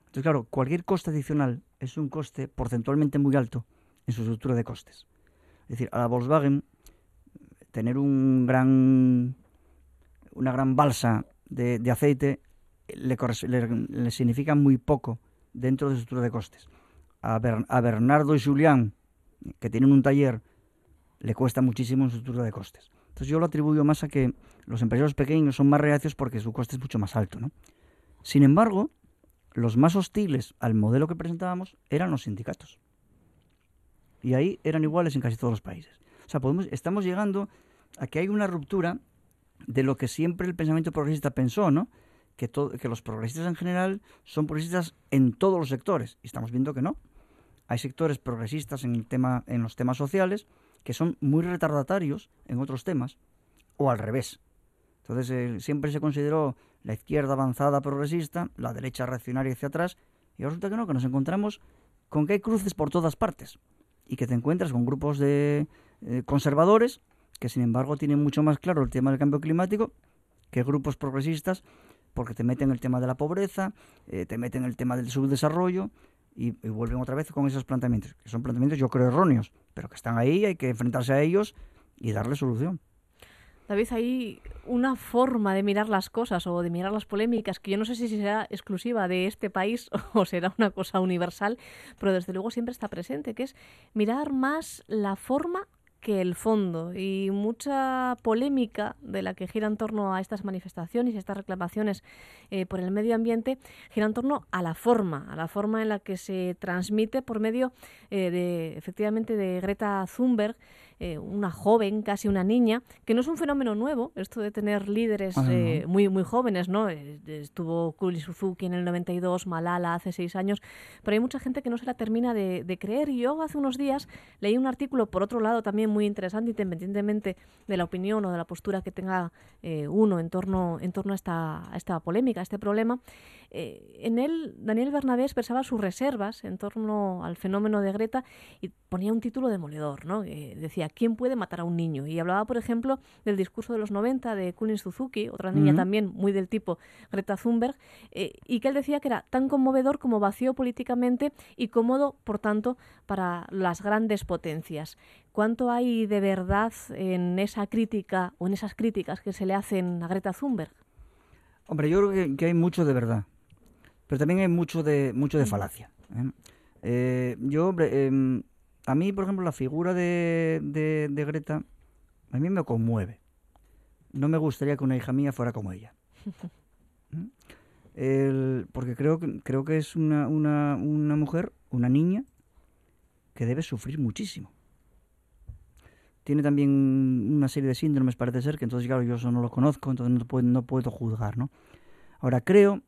Entonces, claro, cualquier coste adicional es un coste porcentualmente muy alto en su estructura de costes. Es decir, a la Volkswagen tener un una gran balsa de, de aceite le, corres- le- le significa muy poco dentro de su estructura de costes. A Bernardo y Julián, que tienen un taller, le cuesta muchísimo en su estructura de costes. Entonces yo lo atribuyo más a que los empresarios pequeños son más reacios porque su coste es mucho más alto. ¿no? Sin embargo, los más hostiles al modelo que presentábamos eran los sindicatos. Y ahí eran iguales en casi todos los países. O sea, podemos, estamos llegando a que hay una ruptura de lo que siempre el pensamiento progresista pensó, ¿no? Que, los progresistas en general son progresistas en todos los sectores. Y estamos viendo que no. Hay sectores progresistas en, el tema, en los temas sociales que son muy retardatarios en otros temas, o al revés. Entonces, siempre se consideró la izquierda avanzada progresista, la derecha reaccionaria hacia atrás, y resulta que no, que nos encontramos con que hay cruces por todas partes y que te encuentras con grupos de eh, conservadores que sin embargo tienen mucho más claro el tema del cambio climático que grupos progresistas porque te meten el tema de la pobreza, eh, te meten el tema del subdesarrollo y, vuelven otra vez con esos planteamientos, que son planteamientos yo creo erróneos, pero que están ahí, hay que enfrentarse a ellos y darle solución. David, hay una forma de mirar las cosas o de mirar las polémicas que yo no sé si será exclusiva de este país [LAUGHS] o será una cosa universal, pero desde luego siempre está presente, que es mirar más la forma que el fondo y mucha polémica de la que gira en torno a estas manifestaciones y estas reclamaciones eh, por el medio ambiente gira en torno a la forma, a la forma en la que se transmite por medio eh, de efectivamente de Greta Thunberg eh, una joven, casi una niña, que no es un fenómeno nuevo, esto de tener líderes Ah, eh, no. muy, muy jóvenes, ¿no? Eh, Estuvo Kuli Suzuki en el 92, Malala hace seis años, pero hay mucha gente que no se la termina de, de creer. Y yo hace unos días leí un artículo, por otro lado, también muy interesante, independientemente de la opinión o de la postura que tenga eh, uno en torno, en torno a, esta, a esta polémica, a este problema. Eh, en él, Daniel Bernabé expresaba sus reservas en torno al fenómeno de Greta y ponía un título demoledor, ¿no? Eh, ¿quién puede matar a un niño? Y hablaba, por ejemplo, del discurso de los 90 de Kunin Suzuki, otra niña también muy del tipo Greta Thunberg, eh, y que él decía que era tan conmovedor como vacío políticamente y cómodo, por tanto, para las grandes potencias. ¿Cuánto hay de verdad en esa crítica o en esas críticas que se le hacen a Greta Thunberg? Hombre, yo creo que, que hay mucho de verdad, pero también hay mucho de mucho de falacia. ¿eh? Eh, yo, hombre, em, a mí, por ejemplo, la figura de, de- de Greta, a mí me conmueve. No me gustaría que una hija mía fuera como ella. [LAUGHS] ¿Mm? El- porque creo que, creo que es una, una, una mujer, una niña, que debe sufrir muchísimo. Tiene también una serie de síndromes, parece ser, que entonces, claro, yo eso no lo conozco, entonces no puedo, no puedo juzgar, ¿no? Ahora, creo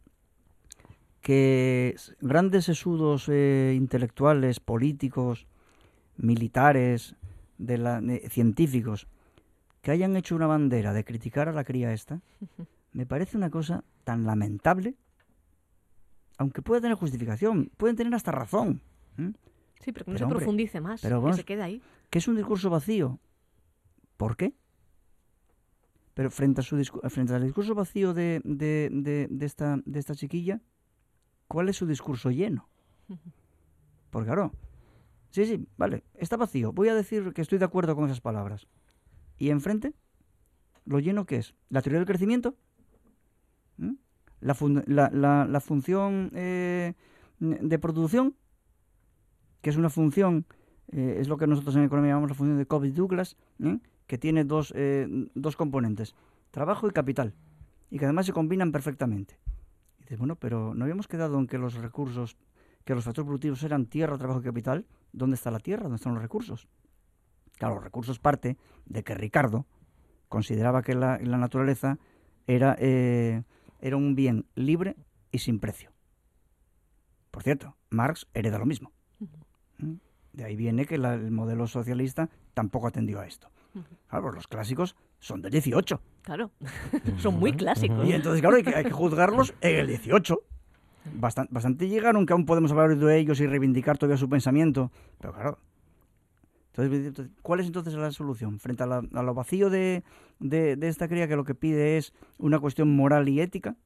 que grandes sesudos eh, intelectuales, políticos, militares, de la, de- científicos, que hayan hecho una bandera de criticar a la cría esta, me parece una cosa tan lamentable, aunque pueda tener justificación, pueden tener hasta razón, ¿m? Sí, pero que no Pero, se hombre, profundice más, pero que se quede ahí. que es un discurso vacío. ¿Por qué? Pero frente, a su frente al discurso vacío de, de, de- de esta, de esta chiquilla, ¿cuál es su discurso lleno? Porque claro, sí, sí, vale, está vacío. Voy a decir que estoy de acuerdo con esas palabras. ¿Y enfrente? ¿Lo lleno qué es? ¿La teoría del crecimiento? ¿Mm? ¿La, fun- la, la- la función eh, de producción? Que es una función eh, es lo que nosotros en economía llamamos la función de Cobb-Douglas, ¿eh? que tiene dos, eh, dos componentes, trabajo y capital, y que además se combinan perfectamente. Y dices, bueno, pero ¿no habíamos quedado en que los recursos, que los factores productivos eran tierra, trabajo y capital? ¿Dónde está la tierra? ¿Dónde están los recursos? Claro, los recursos parte de que Ricardo consideraba que la, la naturaleza era, eh, era un bien libre y sin precio. Por cierto, Marx hereda lo mismo. ¿Mm? De ahí viene que la- el modelo socialista tampoco atendió a esto. Claro, pues los clásicos son del 18. Claro, [LAUGHS] son muy clásicos. Y entonces, claro, hay que, hay que juzgarlos en el 18. Bastan- Bastante, llegaron que aún podemos hablar de ellos y reivindicar todavía su pensamiento. Pero claro. Entonces, ¿cuál es entonces la solución? Frente a, la- a lo vacío de, de- de esta cría que lo que pide es una cuestión moral y ética.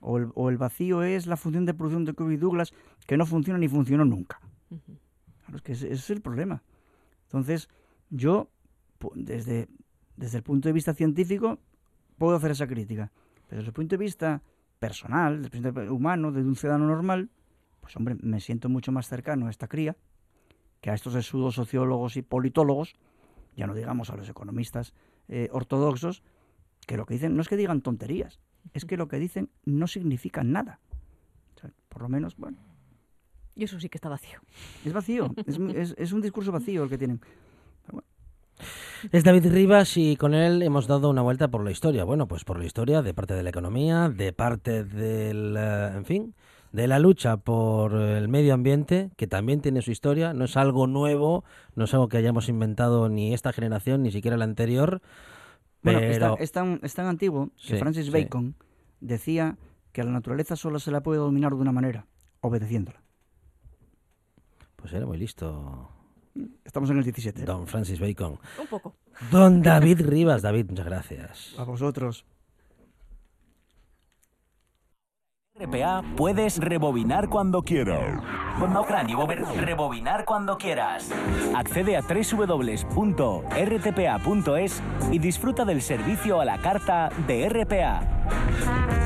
O el, o el vacío es la función de producción de Kirby Douglas que no funciona ni funcionó nunca. Claro, es que ese, ese es el problema. Entonces, yo, desde, desde el punto de vista científico, puedo hacer esa crítica. Pero desde el punto de vista personal, desde el punto de vista humano, de un ciudadano normal, pues hombre, me siento mucho más cercano a esta cría que a estos sociólogos y politólogos, ya no digamos a los economistas eh, ortodoxos, que lo que dicen no es que digan tonterías, es que lo que dicen no significa nada. O sea, por lo menos, bueno, Y eso sí que está vacío. es vacío, es, [LAUGHS] es- es un discurso vacío el que tienen. Es David Rivas y con él hemos dado una vuelta por la historia. Bueno, pues por la historia de parte de la economía, de parte del, eh, en fin, de la lucha por el medio ambiente, que también tiene su historia. No es algo nuevo, no es algo que hayamos inventado ni esta generación, ni siquiera la anterior. Bueno, es, tan, es tan antiguo que Sí, Francis sí. Bacon decía que a la naturaleza solo se la puede dominar de una manera, obedeciéndola. pues era muy listo, Estamos en el 17. don Francis Bacon. Un poco. Don David Rivas, David, muchas gracias. A vosotros. RPA puedes rebobinar cuando quieras. Rebobinar cuando quieras. Accede a www.rtpa.es y disfruta del servicio a la carta de RPA.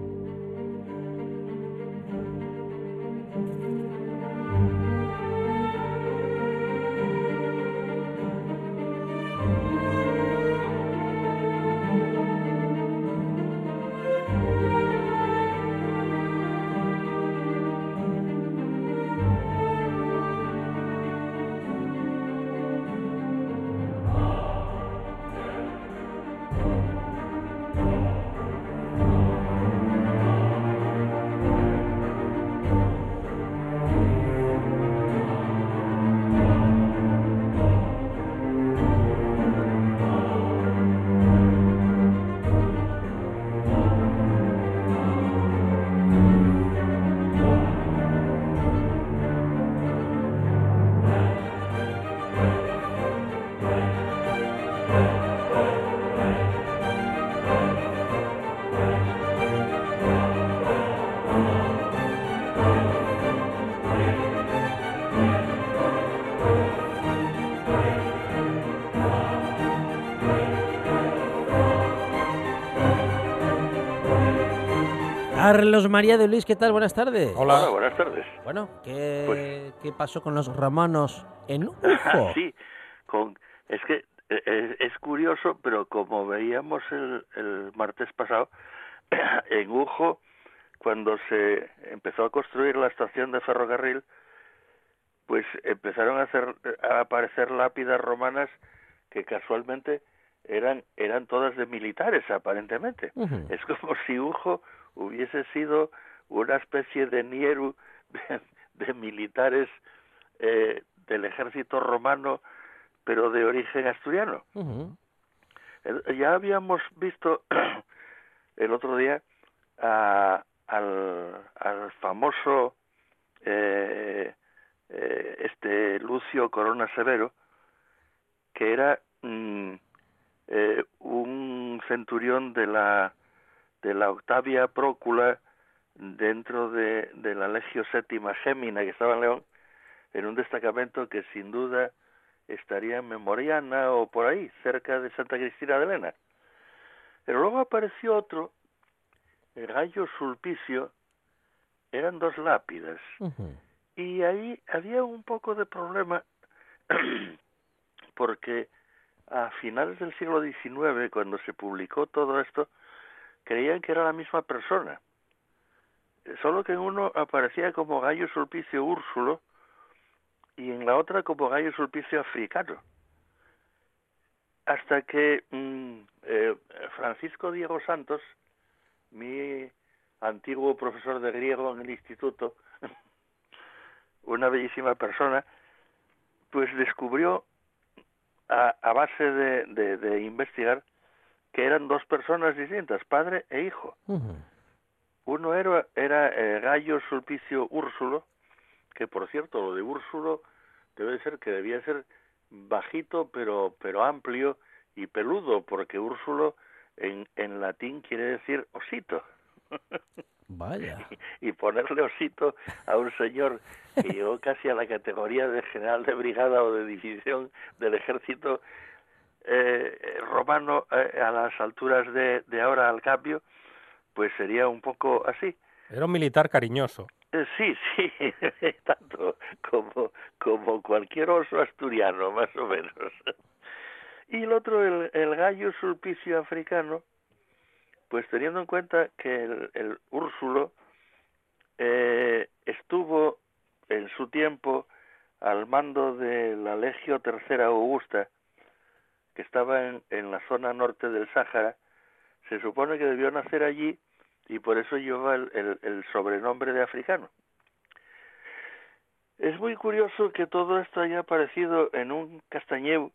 Carlos María de Luis, ¿qué tal? Buenas tardes. Hola. buenas tardes. Bueno, ¿qué, Pues- ¿qué pasó con los romanos en Ujo? [LAUGHS] sí, con, es que eh, eh, es curioso, pero como veíamos el, el martes pasado, [CLEARS THROAT] en Ujo, cuando se empezó a construir la estación de ferrocarril, pues empezaron a hacer a aparecer lápidas romanas que casualmente eran eran todas de militares aparentemente. Es como si Ujo hubiese sido una especie de Nieru de, de militares eh, del ejército romano, pero de origen asturiano. Eh, Ya habíamos visto [CLEARS THROAT] el otro día a- al, al famoso eh, eh, este Lucio Corona Severo, que era mm, eh, un centurión de la de la Octavia Prócula dentro de, de la Legio Séptima Gémina que estaba en León, en un destacamento que sin duda estaría en Memoriana o por ahí, cerca de Santa Cristina de Elena. Pero luego apareció otro, el Gallo Sulpicio, eran dos lápidas. Y ahí había un poco de problema [CLEARS THROAT] porque a finales del siglo XIX, cuando se publicó todo esto, creían que era la misma persona. Solo que en uno aparecía como Gallo Sulpicio Úrsulo y en la otra como Gallo Sulpicio Africano. Hasta que mm, eh, Francisco Diego Santos, mi antiguo profesor de griego en el instituto, [LAUGHS] una bellísima persona, pues descubrió a, a base de, de investigar que eran dos personas distintas, padre e hijo. Uno era, era eh, Gallo Sulpicio Úrsulo, que por cierto, lo de Úrsulo debe ser que debía ser bajito, pero, pero amplio y peludo, porque Úrsulo en, en latín quiere decir osito. [LAUGHS] Vaya. y ponerle osito a un señor que llegó casi a la categoría de general de brigada o de división del ejército eh, romano eh, a las alturas de, de ahora al cambio, pues sería un poco así. Era un militar cariñoso. Eh, Sí, sí, [LAUGHS] tanto como, como cualquier oso asturiano, más o menos. Y el otro, el, el gallo sulpicio africano, pues teniendo en cuenta que el, el Úrsulo eh, estuvo en su tiempo al mando de la Legio Tercera Augusta, estaba en, en la zona norte del Sáhara, se supone que debió nacer allí y por eso lleva el, el- sobrenombre de africano. Es muy curioso que todo esto haya aparecido en un castañeu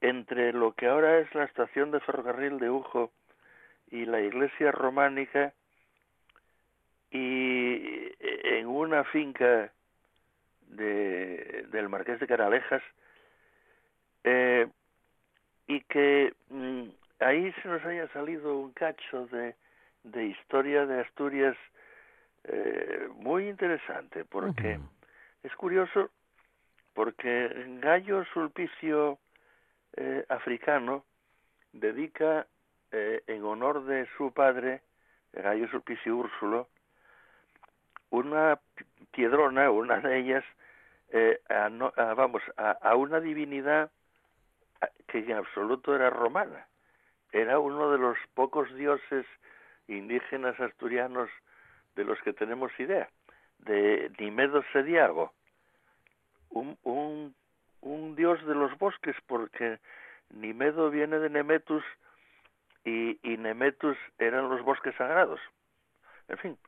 entre lo que ahora es la estación de ferrocarril de Ujo y la iglesia románica y en una finca de, del Marqués de Canalejas eh, y que mm, ahí se nos haya salido un cacho de, de historia de Asturias eh, muy interesante porque es curioso porque Gallo Sulpicio eh, africano dedica eh, en honor de su padre Gallo Sulpicio Úrsulo una piedrona una de ellas eh, a no, a, vamos a, a una divinidad que en absoluto era romana era uno de los pocos dioses indígenas asturianos de los que tenemos idea, de Nimedo Sediago, un, un, un dios de los bosques, porque Nimedo viene de Nemetus y, y Nemetus eran los bosques sagrados. En fin,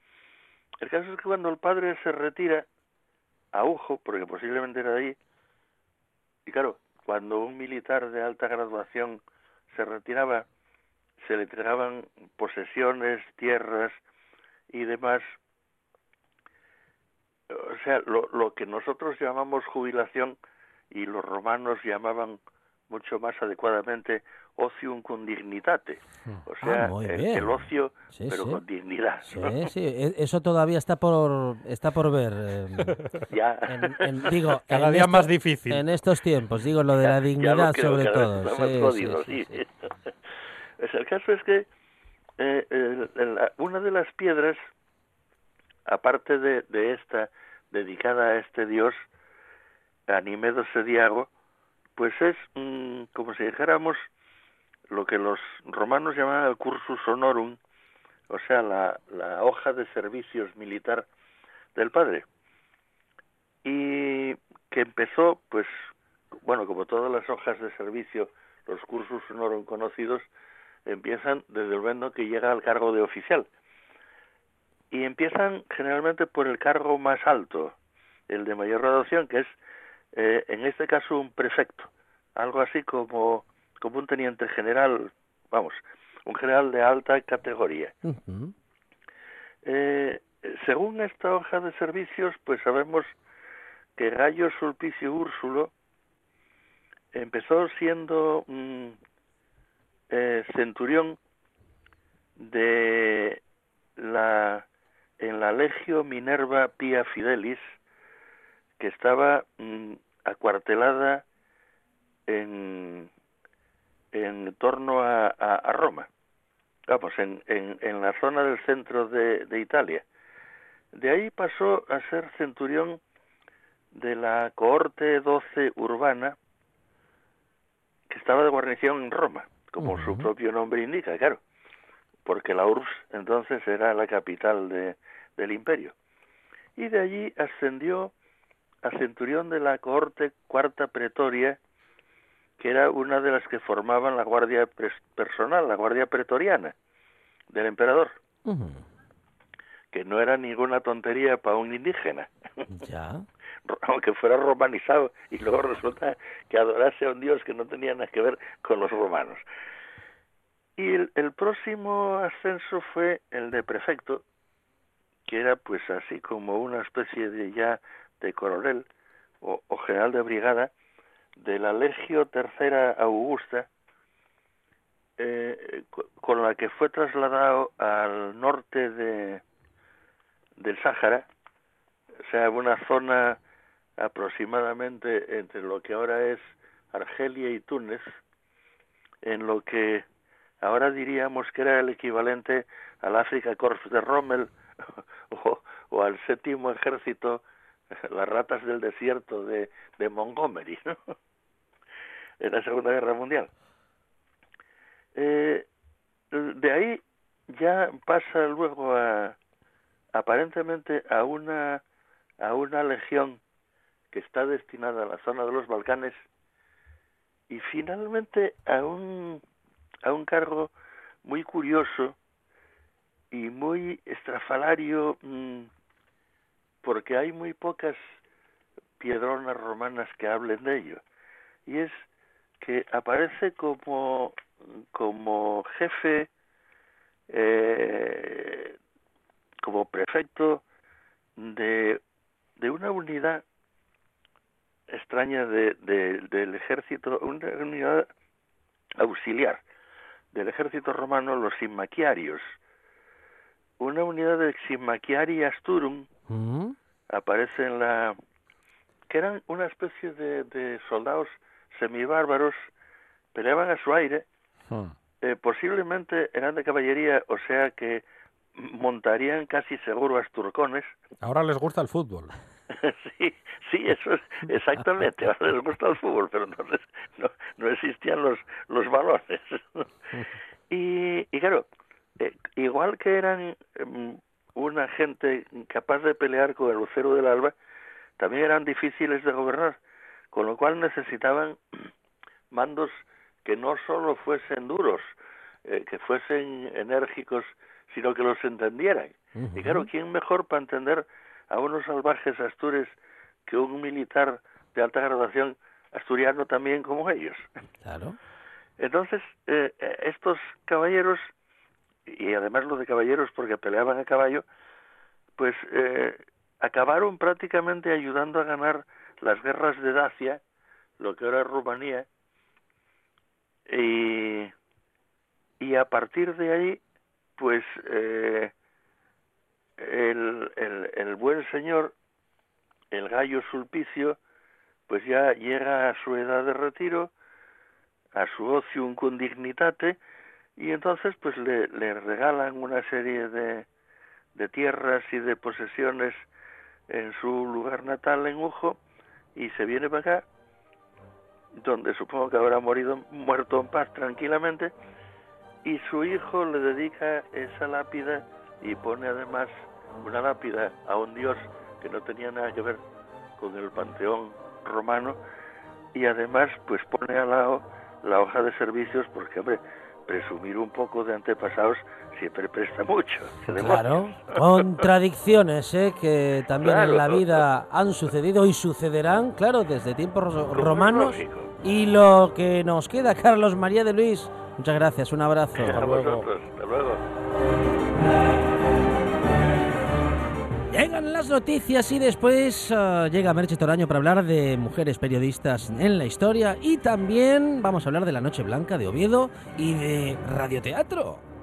el caso es que cuando el padre se retira a Ujo, porque posiblemente era de ahí, y claro, cuando un militar de alta graduación se retiraba, se le entregaban posesiones, tierras y demás. O sea, lo, lo que nosotros llamamos jubilación y los romanos llamaban mucho más adecuadamente ocium con dignitate. O Ah, sea, muy el, bien. el ocio, Sí, pero sí. con dignidad. ¿no? Sí, sí, e- eso todavía está por está por ver. eh, [LAUGHS] Ya. en- en- digo, [LAUGHS] Cada en día esto- más difícil. En estos tiempos, digo lo de Ya- la ya lo dignidad creo, sobre todo. jodido, sí, sí. sí, [LAUGHS] sí. Pues el caso es que eh, el- el- una de las piedras, aparte de, de esta, dedicada a este dios, a Nimedo Sediago, pues es, mm, como si dijéramos, lo que los romanos llamaban el cursus honorum, o sea, la, hoja de servicios militar del padre. Y que empezó, pues, bueno, como todas las hojas de servicio, los cursus honorum conocidos, empiezan desde el momento que llega al cargo de oficial. Y empiezan generalmente por el cargo más alto, el de mayor graduación, que es, eh, en este caso, un prefecto. Algo así como, como un teniente general, vamos, un general de alta categoría. Eh, según esta hoja de servicios, pues sabemos que Gallo Sulpicio Úrsulo empezó siendo mm, eh, centurión de la en la Legio Minerva Pia Fidelis, que estaba mm, acuartelada en, en torno a, a- a Roma vamos, en, en, en la zona del centro de, de Italia. De ahí pasó a ser centurión de la cohorte 12 urbana, que estaba de guarnición en Roma, como su propio nombre indica, claro, porque la URSS entonces era la capital de, del imperio. Y de allí ascendió a centurión de la cohorte cuarta pretoria, que era una de las que formaban la guardia personal, la guardia pretoriana del emperador, que no era ninguna tontería para un indígena, [LAUGHS] Ya. aunque fuera romanizado y luego resulta que adorase a un dios que no tenía nada que ver con los romanos. Y el, el próximo ascenso fue el de prefecto, que era pues así como una especie de ya de coronel o, o general de brigada de la Legio Tercera Augusta, eh, co- con la que fue trasladado al norte de del Sáhara, o sea, una zona aproximadamente entre lo que ahora es Argelia y Túnez, en lo que ahora diríamos que era el equivalente al África Corps de Rommel [LAUGHS] o, o al séptimo ejército, [LAUGHS] las ratas del desierto de, de Montgomery, ¿no? [LAUGHS] en la Segunda Guerra Mundial. Eh, de ahí ya pasa luego a aparentemente a una a una legión que está destinada a la zona de los Balcanes y finalmente a un a un cargo muy curioso y muy estrafalario mm, porque hay muy pocas piedronas romanas que hablen de ello y es que aparece como como jefe eh, como prefecto de, de una unidad extraña de, de- del ejército, una unidad auxiliar del ejército romano, los Simmaquiarios. Una unidad de Simmaquiari Asturum Mm, aparece en la... que eran una especie de, de soldados semibárbaros, peleaban a su aire, Hmm. eh, posiblemente eran de caballería, o sea que montarían casi seguro asturcones. Ahora les gusta el fútbol. [LAUGHS] sí, sí, eso es exactamente. Ahora les gusta el fútbol, pero entonces no, no existían los, los balones. [LAUGHS] y, y claro, eh, igual que eran em, una gente capaz de pelear con el lucero del alba, también eran difíciles de gobernar, con lo cual necesitaban [CLEARS THROAT] mandos que no solo fuesen duros, eh, que fuesen enérgicos, sino que los entendieran. Y claro, ¿quién mejor para entender a unos salvajes astures que un militar de alta graduación asturiano también como ellos? claro. Entonces, eh, eh, estos caballeros, y además lo de caballeros porque peleaban a caballo, pues eh, acabaron prácticamente ayudando a ganar las guerras de Dacia, lo que ahora es Rumanía, y, y a partir de ahí, pues eh, el, el, el buen señor, el gallo Sulpicio, pues ya llega a su edad de retiro, a su ocium con dignitate, y entonces pues le, regalan una serie de, de tierras y de posesiones en su lugar natal en Ujo, y se viene para acá, donde supongo que habrá morido, muerto en paz tranquilamente, y su hijo le dedica esa lápida y pone además una lápida a un dios que no tenía nada que ver con el panteón romano y además pues pone al lado la hoja de servicios porque hombre presumir un poco de antepasados siempre presta mucho ¡Qué Claro, contradicciones ¿eh? que también en la vida han sucedido y sucederán, claro, desde tiempos romanos. Y lo que nos queda, [LAUGHS] Carlos María de Luis, muchas gracias, un abrazo. a luego. vosotros hasta luego Noticias y después ah, llega Merche Toraño para hablar de mujeres periodistas en la historia y también vamos a hablar de la Noche Blanca de Oviedo y de radioteatro.